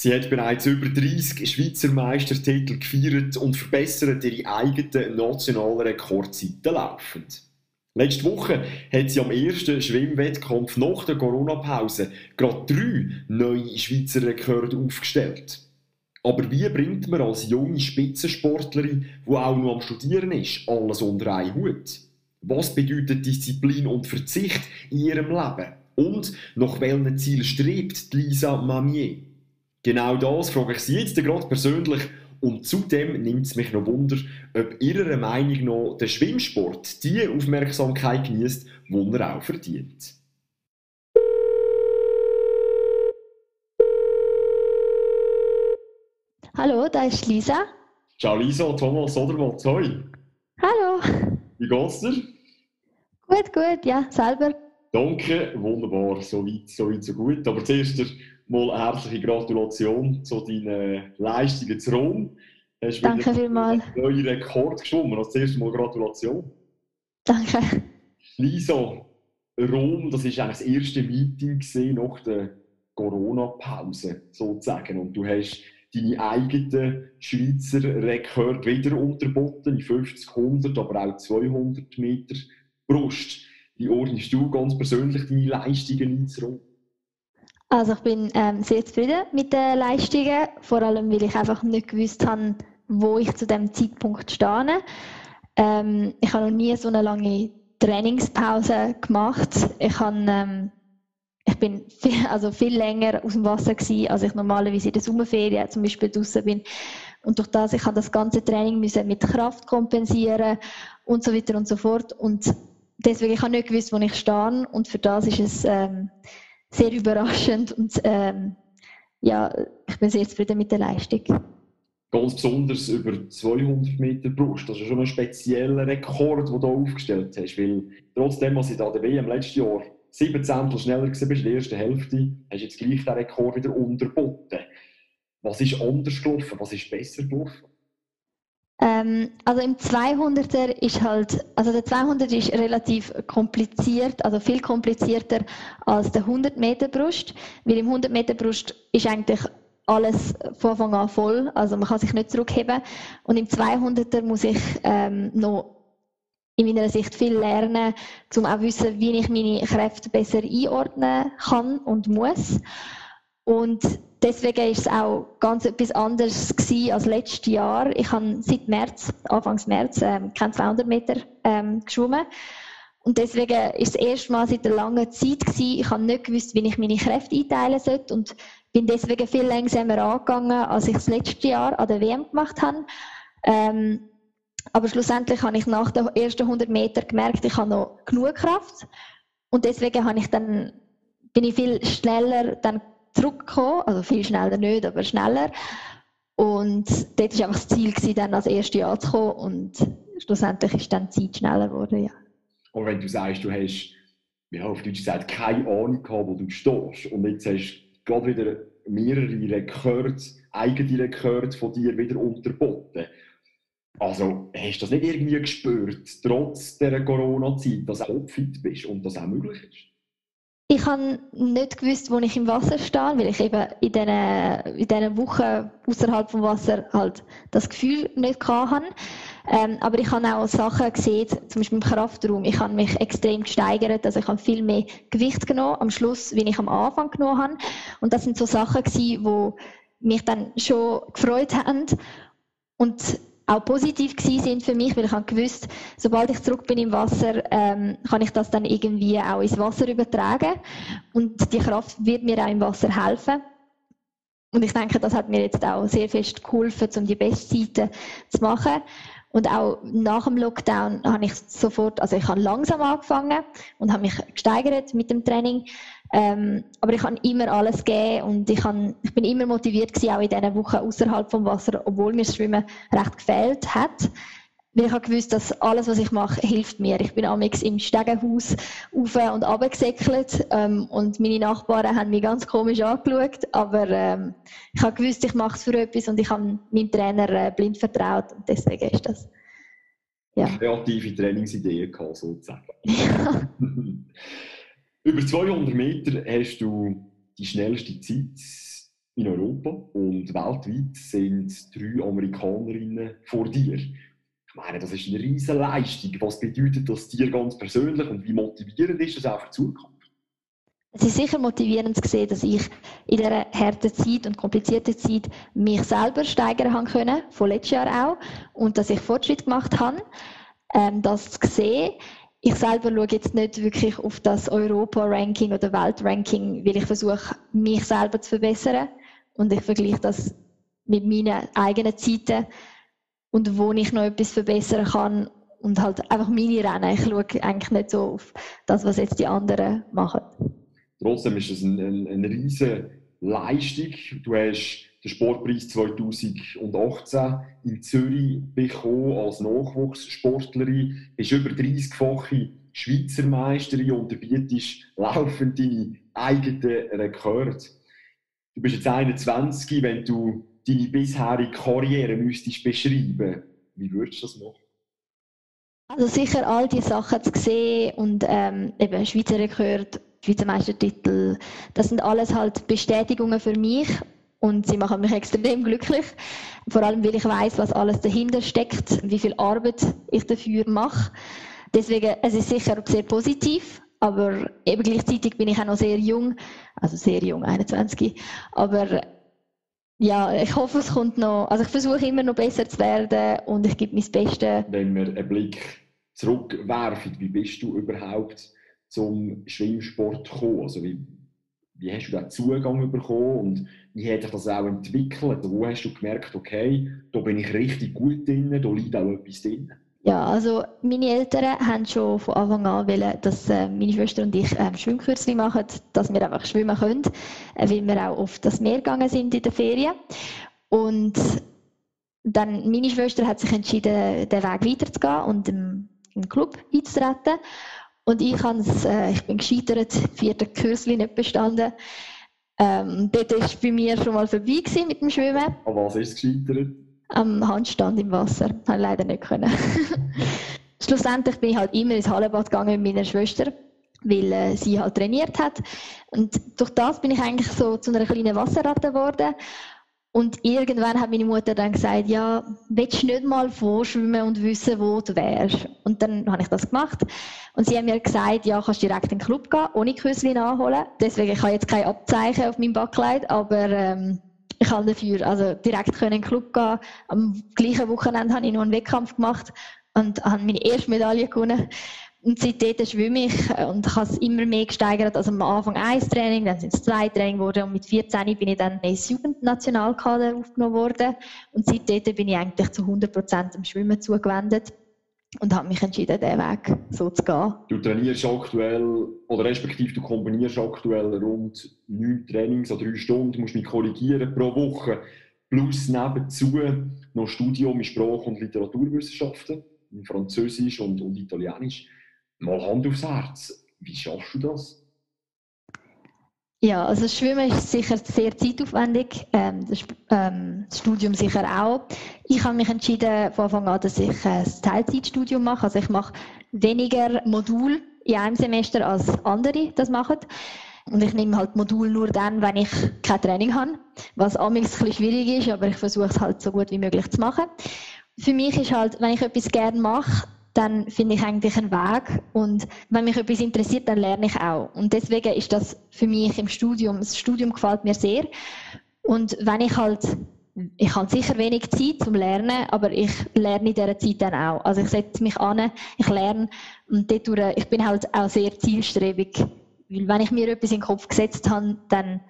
Sie hat bereits über 30 Schweizer Meistertitel gefeiert und verbessert ihre eigenen nationalen Rekordzeiten laufend. Letzte Woche hat sie am ersten Schwimmwettkampf nach der Corona-Pause gerade drei neue Schweizer Rekorde aufgestellt. Aber wie bringt man als junge Spitzensportlerin, die auch noch am Studieren ist, alles unter einen Hut? Was bedeutet Disziplin und Verzicht in ihrem Leben? Und nach welchem Ziel strebt Lisa Mamier? Genau das frage ich Sie jetzt gerade persönlich und zudem nimmt es mich noch Wunder, ob Ihrer Meinung nach der Schwimmsport die Aufmerksamkeit genießt, die er auch verdient. Hallo, da ist Lisa. Ciao Lisa, Thomas Odermatt, hoi. Hallo. Wie geht's dir? Gut, gut, ja, selber. Danke, wunderbar, so weit, so weit, so gut. Aber zuerst mal herzliche Gratulation zu deinen Leistungen zu Rom. Hast Danke vielmals. Einen neuen Rekord geschwommen. Also zuerst mal Gratulation. Danke. Lisa, Rom, das war eigentlich das erste Meeting nach der Corona-Pause sozusagen. Und du hast deine eigenen Schweizer Rekord wieder unterboten, in 50, 100, aber auch 200 Meter Brust. Wie ordnest du ganz persönlich deine Leistungen einzuräumen? Also ich bin ähm, sehr zufrieden mit den Leistungen, vor allem weil ich einfach nicht gewusst habe, wo ich zu dem Zeitpunkt stehe. Ähm, ich habe noch nie so eine lange Trainingspause gemacht. Ich, habe, ähm, ich bin viel, also viel länger aus dem Wasser gewesen, als ich normalerweise in der Sommerferien zum Beispiel draußen bin. Und durch das ich habe das ganze Training müssen mit Kraft kompensieren und so weiter und so fort. Und deswegen ich habe nicht gewusst, wo ich stehe. Und für das ist es ähm, sehr überraschend und ähm, ja, ich bin sehr zufrieden mit der Leistung. Ganz besonders über 200 Meter Brust. Das ist schon ein spezieller Rekord, den du aufgestellt hast. Weil trotzdem, was ich da der WM letztes Jahr 7 Zehntel schneller war in der ersten Hälfte, hast du jetzt gleich den Rekord wieder unterboten. Was ist anders gelaufen? Was ist besser gelaufen? Ähm, also im 200er ist halt, also der 200 ist relativ kompliziert, also viel komplizierter als der 100 Meter Brust, weil im 100 Meter Brust ist eigentlich alles von Anfang an voll, also man kann sich nicht zurückheben. Und im 200er muss ich ähm, noch in meiner Sicht viel lernen, um auch wissen, wie ich meine Kräfte besser einordnen kann und muss. Und deswegen ist es auch ganz etwas anderes als letztes Jahr. Ich habe seit März, Anfangs März, ähm, keine 200 Meter ähm, geschwommen. Und deswegen ist es erst mal seit einer langen Zeit gewesen. Ich habe nicht gewusst, wie ich meine Kräfte einteilen sollte und bin deswegen viel langsamer angegangen, als ich das letzte Jahr an der WM gemacht habe. Ähm, aber schlussendlich habe ich nach den ersten 100 Metern gemerkt, ich habe noch genug Kraft. Und deswegen habe ich dann, bin ich viel schneller dann zurückgekommen, also viel schneller nicht, aber schneller. Und dort war einfach das Ziel, gewesen, dann als erstes Jahr zu kommen und schlussendlich ist dann die Zeit schneller geworden, ja. Aber wenn du sagst, du hast, ja, auf Deutsch gesagt, keine Ahnung gehabt, wo du stehst und jetzt hast du gerade wieder mehrere Rekorde, eigene Rekorde von dir wieder unterboten. Also hast du das nicht irgendwie gespürt, trotz dieser Corona-Zeit, dass du fit bist und das auch möglich ist? Ich habe nicht gewusst, wo ich im Wasser stehe, weil ich eben in diesen, in diesen Wochen außerhalb vom Wasser halt das Gefühl nicht hatte. Ähm, aber ich habe auch Sachen gesehen, zum Beispiel im Kraftraum. Ich habe mich extrem gesteigert, also ich habe viel mehr Gewicht genommen am Schluss, wie ich am Anfang genommen habe. Und das sind so Sachen die mich dann schon gefreut haben. Und auch positiv gewesen sind für mich, weil ich gewusst, sobald ich zurück bin im Wasser, ähm, kann ich das dann irgendwie auch ins Wasser übertragen und die Kraft wird mir auch im Wasser helfen. Und ich denke, das hat mir jetzt auch sehr fest geholfen, um die Bestzeiten zu machen. Und auch nach dem Lockdown habe ich sofort, also ich habe langsam angefangen und habe mich gesteigert mit dem Training. Ähm, aber ich habe immer alles gegeben und ich, habe, ich bin immer motiviert gewesen, auch in diesen Wochen außerhalb vom Wasser, obwohl mir das Schwimmen recht gefehlt hat. Weil ich habe gewusst, dass alles, was ich mache, hilft mir. Ich bin amigs im Stegenhaus auf und runter gesäckelt ähm, und meine Nachbarn haben mich ganz komisch angeschaut, aber ähm, ich habe gewusst, ich mache es für etwas und ich habe meinem Trainer äh, blind vertraut und deswegen ist das. Ja. Kreative Trainingsideen gehabt, sozusagen. Ja. Über 200 Meter hast du die schnellste Zeit in Europa und weltweit sind drei Amerikanerinnen vor dir. Meine, das ist eine riesige Leistung. Was bedeutet das dir ganz persönlich und wie motivierend ist das auch für die Zukunft? Es ist sicher motivierend zu sehen, dass ich in dieser harten Zeit und komplizierten Zeit mich selber steigern haben können, von letztes Jahr auch, und dass ich Fortschritt gemacht habe. Ähm, das zu sehen, ich selber schaue jetzt nicht wirklich auf das Europa-Ranking oder Welt-Ranking, weil ich versuche, mich selber zu verbessern. Und ich vergleiche das mit meinen eigenen Zeiten und wo ich noch etwas verbessern kann und halt einfach meine Rennen. Ich schaue eigentlich nicht so auf das, was jetzt die anderen machen. Trotzdem ist es eine, eine, eine riesige Leistung. Du hast den Sportpreis 2018 in Zürich bekommen als Nachwuchssportlerin. Bist über 30-fache Schweizer Meisterin und bietest laufend deine eigenen Rekorde. Du bist jetzt 21, wenn du deine bisherige Karriere müsstest beschreiben, wie würdest du das machen? Also sicher all die Sachen zu sehen und ähm, eben Schweizer Rekord, Schweizer Meistertitel, das sind alles halt Bestätigungen für mich und sie machen mich extrem glücklich. Vor allem, weil ich weiß, was alles dahinter steckt, wie viel Arbeit ich dafür mache. Deswegen, es ist sicher sehr positiv, aber eben gleichzeitig bin ich auch noch sehr jung, also sehr jung, 21. Aber ja, ich hoffe, es kommt noch, also ich versuche immer noch besser zu werden und ich gebe mein Bestes. Wenn wir einen Blick zurückwerfen, wie bist du überhaupt zum Schwimmsport gekommen? Also wie, wie hast du da Zugang bekommen und wie hat sich das auch entwickelt? Wo hast du gemerkt, okay, da bin ich richtig gut drin, da liegt auch etwas drin? Ja, also meine Eltern haben schon von Anfang an wollen, dass äh, meine Schwester und ich ähm, Schwimmkürzchen machen, dass wir einfach schwimmen können, äh, weil wir auch auf das Meer gegangen sind in der Ferien. Und dann, meine Schwester hat sich entschieden, den Weg weiterzugehen und im, im Club einzutreten. Und ich, äh, ich bin gescheitert, vierte Kürzli nicht bestanden. Ähm, dort war bei mir schon mal vorbei mit dem Schwimmen. An was ist es gescheitert? Am Handstand im Wasser. Habe ich leider nicht können. Schlussendlich bin ich halt immer ins Hallenbad gegangen mit meiner Schwester, weil äh, sie halt trainiert hat. Und durch das bin ich eigentlich so zu einer kleinen Wasserratte geworden. Und irgendwann hat meine Mutter dann gesagt, ja, willst du nicht mal vorschwimmen und wissen, wo du wärst? Und dann habe ich das gemacht. Und sie haben mir gesagt, ja, kannst direkt in den Club gehen, ohne Küsschen nachholen. Deswegen, ich habe jetzt kein Abzeichen auf meinem Backkleid, aber ähm, ich kann dafür also direkt in den Club gehen. Am gleichen Wochenende habe ich noch einen Wettkampf gemacht und habe meine erste Medaille gewonnen. Und seitdem schwimme ich und habe es immer mehr gesteigert. Also am Anfang ein Training, dann sind es zwei Training geworden und mit 14 bin ich dann ins Jugendnationalkader aufgenommen worden. Und seitdem bin ich eigentlich zu 100% dem Schwimmen zugewendet und habe mich entschieden, diesen Weg so zu gehen. Du trainierst aktuell, oder respektive du kombinierst aktuell rund neun Trainings an drei Stunden, musst mich korrigieren pro Woche, plus nebenzu noch Studium in Sprach- und Literaturwissenschaften, in Französisch und, und Italienisch. Mal Hand aufs Herz, wie schaffst du das? Ja, also Schwimmen ist sicher sehr zeitaufwendig, ähm, das, ähm, das, Studium sicher auch. Ich habe mich entschieden von Anfang an, dass ich ein Teilzeitstudium mache. Also ich mache weniger Modul in einem Semester als andere das machen. Und ich nehme halt Modul nur dann, wenn ich kein Training habe, was amigs ein bisschen schwierig ist, aber ich versuche es halt so gut wie möglich zu machen. Für mich ist halt, wenn ich etwas gerne mache, dann finde ich eigentlich einen Weg. Und wenn mich etwas interessiert, dann lerne ich auch. Und deswegen ist das für mich im Studium, das Studium gefällt mir sehr. Und wenn ich halt, ich habe sicher wenig Zeit zum Lernen, aber ich lerne in dieser Zeit dann auch. Also ich setze mich an, ich lerne und dadurch, ich bin halt auch sehr zielstrebig. Weil wenn ich mir etwas in den Kopf gesetzt habe, dann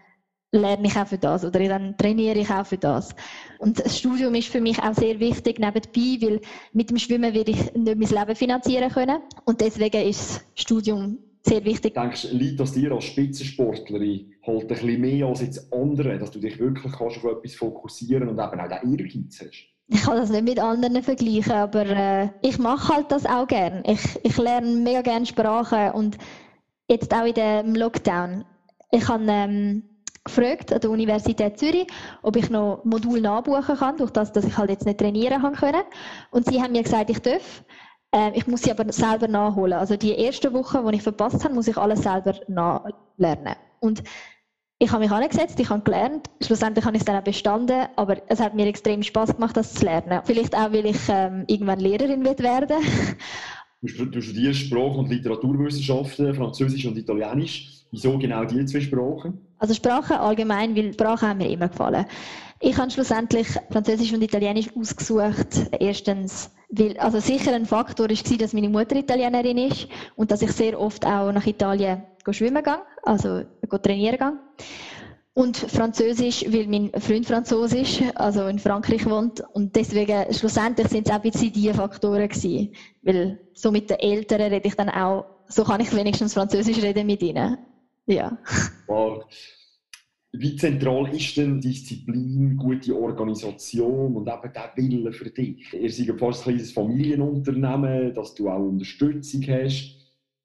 lerne ich auch für das oder dann trainiere ich auch für das. Und das Studium ist für mich auch sehr wichtig nebenbei, weil mit dem Schwimmen werde ich nicht mein Leben finanzieren können und deswegen ist das Studium sehr wichtig. Denkst du, liegt das dir als Spitzensportlerin halt ein bisschen mehr als jetzt andere, dass du dich wirklich kannst auf etwas fokussieren und eben auch den Ehrgeiz hast? Ich kann das nicht mit anderen vergleichen, aber äh, ich mache halt das auch gern. Ich, ich lerne mega gerne Sprachen und jetzt auch in dem Lockdown. Ich habe ähm, gefragt an der Universität Zürich, ob ich noch Modul nachbuchen kann, durch das, dass ich halt jetzt nicht trainieren kann Und sie haben mir gesagt, ich darf. Ähm, ich muss sie aber selber nachholen. Also die erste Woche, die ich verpasst habe, muss ich alles selber nachlernen. Und ich habe mich angesetzt, ich habe gelernt. Schlussendlich habe ich es dann auch bestanden, aber es hat mir extrem Spaß gemacht, das zu lernen. Vielleicht auch, weil ich ähm, irgendwann Lehrerin wird werden. du studierst Sprach- und Literaturwissenschaften, Französisch und Italienisch. Wieso genau diese zwei Sprachen? Also Sprachen allgemein, weil Sprachen haben mir immer gefallen. Ich habe schlussendlich Französisch und Italienisch ausgesucht. Erstens, weil, also sicher ein Faktor war, dass meine Mutter Italienerin ist und dass ich sehr oft auch nach Italien schwimmen gehe, also trainieren gehe. Und Französisch, weil mein Freund Französisch, also in Frankreich wohnt. Und deswegen, schlussendlich sind es auch ein bisschen diese Faktoren gewesen. Weil so mit den Eltern rede ich dann auch, so kann ich wenigstens Französisch reden mit ihnen. Ja. Wow. Wie zentral ist denn Disziplin, gute Organisation und eben der Wille für dich? Ihr seid fast ein kleines Familienunternehmen, dass du auch Unterstützung hast.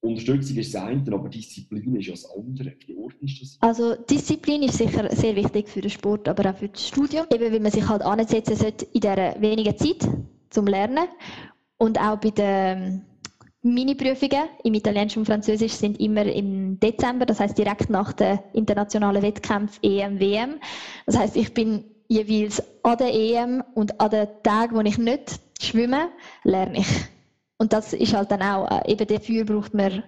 Unterstützung ist das eine, aber Disziplin ist ja das andere. Wie ordnest du das? Also Disziplin ist sicher sehr wichtig für den Sport, aber auch für das Studium. Eben, weil man sich halt ansetzen sollte in dieser wenigen Zeit zum Lernen. Und auch bei den Mini-Prüfungen im Italienisch und Französisch sind immer im Dezember, das heißt direkt nach den internationalen Wettkämpfen EM, WM. Das heißt, ich bin jeweils an der EM und an den Tagen, wo ich nicht schwimme, lerne ich. Und das ist halt dann auch, äh, eben dafür braucht man,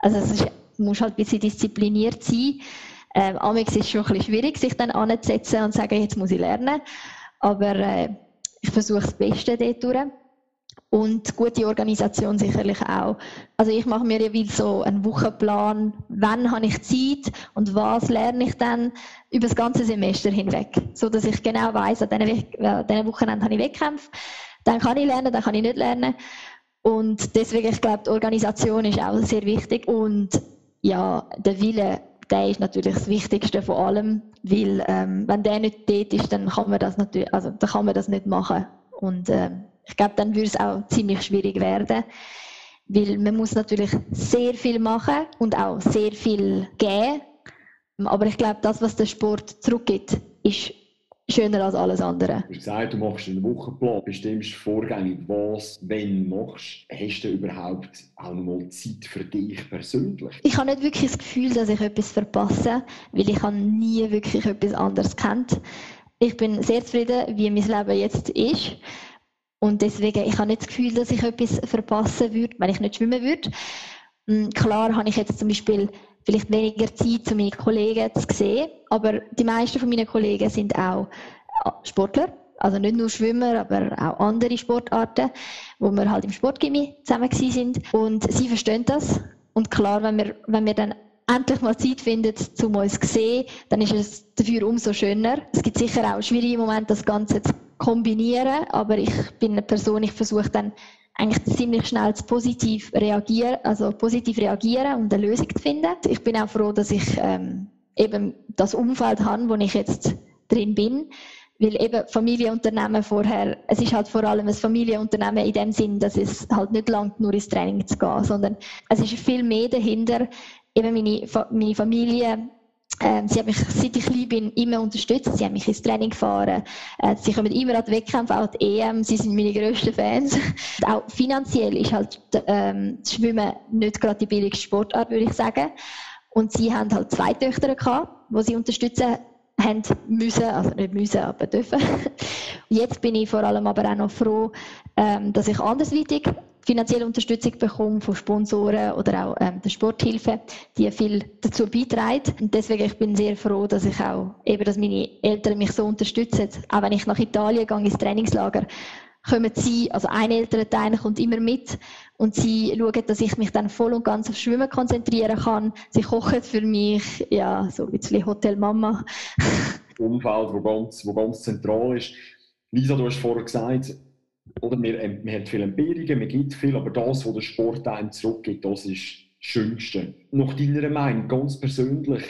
also es ist, muss halt ein bisschen diszipliniert sein. Ähm, Amix ist es schon ein bisschen schwierig, sich dann anzusetzen und zu sagen, jetzt muss ich lernen. Aber äh, ich versuche das Beste dort durch. Und gute Organisation sicherlich auch. Also ich mache mir ja so einen Wochenplan, wann habe ich Zeit und was lerne ich dann über das ganze Semester hinweg. So dass ich genau weiß, an diesen, äh, Wochenenden habe ich Wettkämpfe, dann kann ich lernen, dann kann ich nicht lernen. Und deswegen, ich glaube, die Organisation ist auch sehr wichtig. Und ja, der Wille, der ist natürlich das Wichtigste von allem, weil ähm, wenn der nicht dort ist, dann kann man das natürlich, also dann kann man das nicht machen. Und ähm, ich glaube, dann würde es auch ziemlich schwierig werden, weil man muss natürlich sehr viel machen und auch sehr viel geben. Aber ich glaube, das, was der Sport zurückgibt, ist schöner als alles andere. Du hast gesagt, du machst einen Wochenplan, bestimmst vorgängig, was, wenn machst. Hast du überhaupt auch noch mal Zeit für dich persönlich? Ich habe nicht wirklich das Gefühl, dass ich etwas verpasse, weil ich habe nie wirklich etwas anderes kennt. Ich bin sehr zufrieden, wie mein Leben jetzt ist. Und deswegen, ich habe nicht das Gefühl, dass ich etwas verpassen würde, wenn ich nicht schwimmen würde. Hm, klar habe ich jetzt zum Beispiel vielleicht weniger Zeit, um meine Kollegen zu sehen, aber die meisten von meinen Kollegen sind auch äh, Sportler, also nicht nur Schwimmer, aber auch andere Sportarten, wo wir halt im Sportgymnasium zusammen sind und sie verstehen das und klar, wenn wir, wenn wir dann endlich mal Zeit finden, um uns zu sehen, dann ist es dafür umso schöner. Es gibt sicher auch schwierige Momente, das Ganze zu kombinieren, aber ich bin eine Person, ich versuche dann eigentlich ziemlich schnell zu positiv reagieren, also positiv reagieren und eine Lösung zu finden. Ich bin auch froh, dass ich ähm, eben das Umfeld habe, wo ich jetzt drin bin. Weil eben Familienunternehmen vorher, es ist halt vor allem ein Familienunternehmen in dem Sinn, dass es halt nicht langt, nur ins Training zu gehen, sondern es ist viel mehr dahinter, eben meine, meine Familie, äh, sie haben mich, seit ich klein bin, immer unterstützt. Sie haben mich ins Training gefahren. Äh, sie kommen immer an die Wettkämpfe, auch die EM. Sie sind meine grössten Fans. auch finanziell ist halt ähm, das Schwimmen nicht gerade die billigste Sportart, würde ich sagen. Und sie haben halt zwei Töchter gehabt, die sie unterstützen haben müssen, also nicht müssen, aber dürfen. Jetzt bin ich vor allem aber auch noch froh, ähm, dass ich andersweitig finanzielle Unterstützung bekomme von Sponsoren oder auch ähm, der Sporthilfe, die viel dazu beiträgt. Und deswegen ich bin sehr froh, dass ich auch eben, dass meine Eltern mich so unterstützen. Auch wenn ich nach Italien gehe ins Trainingslager, kommen sie, also ein älterer Teil kommt immer mit und sie schauen, dass ich mich dann voll und ganz auf Schwimmen konzentrieren kann. Sie kochen für mich, ja, so ein bisschen Hotel Mama. Umfeld, wo ganz, wo ganz zentral ist. Lisa, du hast vorher gesagt, oder man, ähm, man hat viele Empirien, man gibt viel, aber das, was der Sport einem zurückgibt, das ist das Schönste. Nach deiner Meinung, ganz persönlich,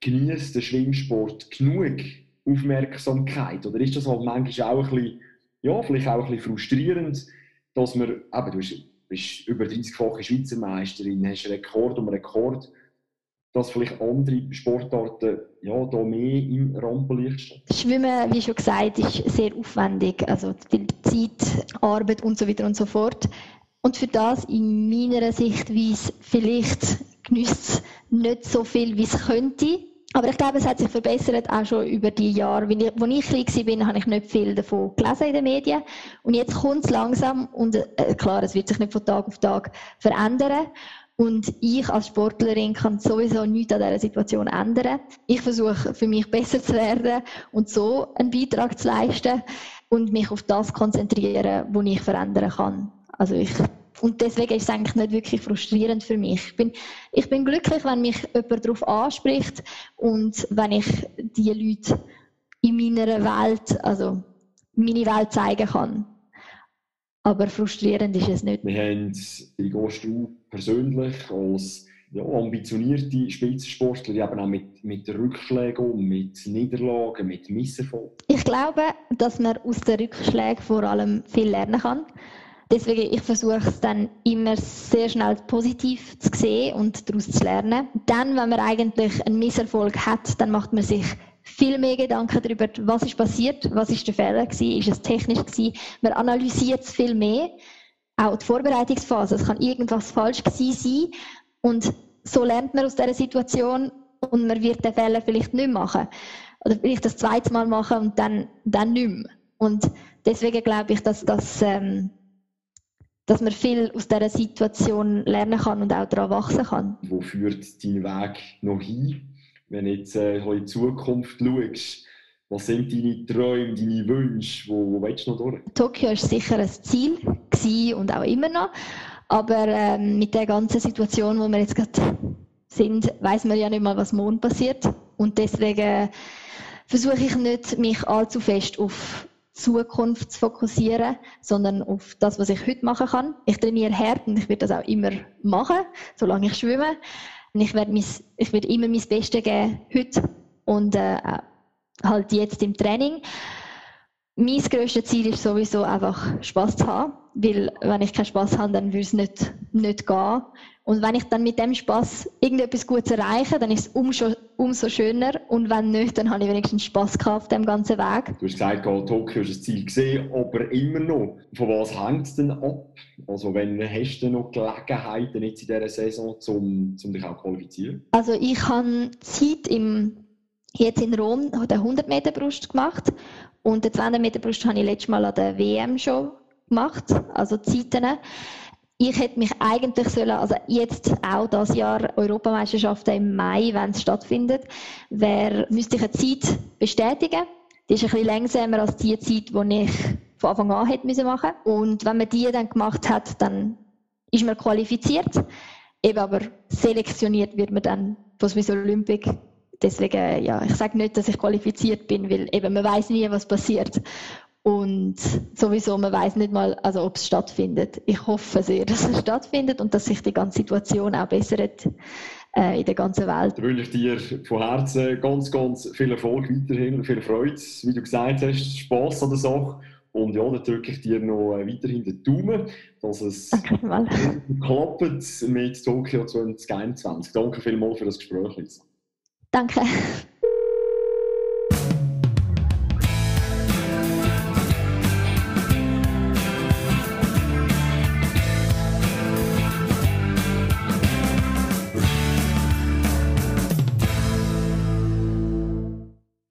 genießt der Schwimmsport genug Aufmerksamkeit? Oder ist das halt manchmal auch ein bisschen, ja, vielleicht auch ein bisschen frustrierend, dass man, eben, du bist über 30-fache Schweizer Meisterin, hast Rekord um Rekord, dass vielleicht andere Sportarten ja, da mehr im Rampenlicht stehen? Schwimmen, wie schon gesagt, ist sehr aufwendig. Also viel Zeit, Arbeit und so weiter und so fort. Und für das in meiner Sichtweise vielleicht genießt es nicht so viel, wie es könnte. aber ich glaube, es hat sich verbessert, auch schon über die Jahre. Ich, als ich klein war, habe ich nicht viel davon gelesen in den Medien. Und jetzt kommt es langsam und äh, klar, es wird sich nicht von Tag auf Tag verändern. Und ich als Sportlerin kann sowieso nichts an dieser Situation ändern. Ich versuche für mich besser zu werden und so einen Beitrag zu leisten und mich auf das konzentrieren, was ich verändern kann. Also ich und deswegen ist es eigentlich nicht wirklich frustrierend für mich. Ich bin, ich bin glücklich, wenn mich jemand darauf anspricht und wenn ich die Leute in meiner Welt, also meine Welt zeigen kann. Aber frustrierend ist es nicht. Wir haben, wie gehst du persönlich als ja, ambitionierte Spitzensportler eben auch mit, mit Rückschlägen mit Niederlagen, mit Misserfolgen? Ich glaube, dass man aus den Rückschlägen vor allem viel lernen kann. Deswegen, ich versuche es dann immer sehr schnell positiv zu sehen und daraus zu lernen. Dann, wenn man eigentlich einen Misserfolg hat, dann macht man sich viel mehr Gedanken darüber, was ist passiert, was ist der Fehler gewesen, ist es technisch gewesen. Man analysiert es viel mehr. Auch die Vorbereitungsphase, es kann irgendwas falsch gewesen sein und so lernt man aus dieser Situation und man wird den Fehler vielleicht nicht machen. Oder vielleicht das zweite Mal machen und dann, dann nicht mehr. Und deswegen glaube ich, dass das ähm, dass man viel aus dieser Situation lernen kann und auch daran wachsen kann. Wo führt dein Weg noch hin? Wenn du jetzt äh, in die Zukunft schaust, was sind deine Träume, deine Wünsche? Wo, wo willst du noch durch? Tokio war sicher ein Ziel und auch immer noch. Aber ähm, mit der ganzen Situation, wo wir jetzt gerade sind, weiß man ja nicht mal, was morgen passiert. Und deswegen versuche ich nicht, mich allzu fest auf Zukunft zu fokussieren, sondern auf das, was ich heute machen kann. Ich trainiere hart und ich werde das auch immer machen, solange ich schwimme. Und ich werde, werde immer mein Bestes geben, heute und äh, halt jetzt im Training. Mein grösstes Ziel ist sowieso einfach Spaß zu haben, weil wenn ich keinen Spaß habe, dann würde es nicht, nicht gehen. Und wenn ich dann mit dem Spaß irgendetwas Gutes erreiche, dann ist es umso, umso schöner. Und wenn nicht, dann habe ich wenigstens Spaß gehabt auf dem ganzen Weg. Du hast gesagt, Tokio ist ein Ziel gesehen, aber immer noch. Von was hängt es denn ab? Also, wenn hast du noch Gelegenheiten jetzt in dieser Saison, um, um dich auch zu qualifizieren? Also, ich habe Zeit im, jetzt in Rom den 100 Meter Brust gemacht. Und den 200 Meter Brust habe ich letztes Mal an der WM schon gemacht, also Zeiten ich hätte mich eigentlich sollen, also jetzt auch das Jahr Europameisterschaften im Mai, wenn es stattfindet, wär, müsste ich eine Zeit bestätigen. Die ist ein bisschen langsamer als die Zeit, die ich von Anfang an hätte müssen machen. Und wenn man die dann gemacht hat, dann ist man qualifiziert. Eben aber selektioniert wird man dann von Swiss Olympic. Deswegen, ja, ich sage nicht, dass ich qualifiziert bin, weil eben man weiß nie, was passiert. Und sowieso, man weiß nicht mal, also ob es stattfindet. Ich hoffe sehr, dass es stattfindet und dass sich die ganze Situation auch bessert äh, in der ganzen Welt. Da wünsche ich dir von Herzen ganz, ganz viel Erfolg weiterhin, viel Freude, wie du gesagt hast, Spass an der Sache. Und ja, dann drücke ich dir noch äh, weiterhin den Daumen, dass es klappt mit Tokio 2021. Danke vielmals für das Gespräch. Danke.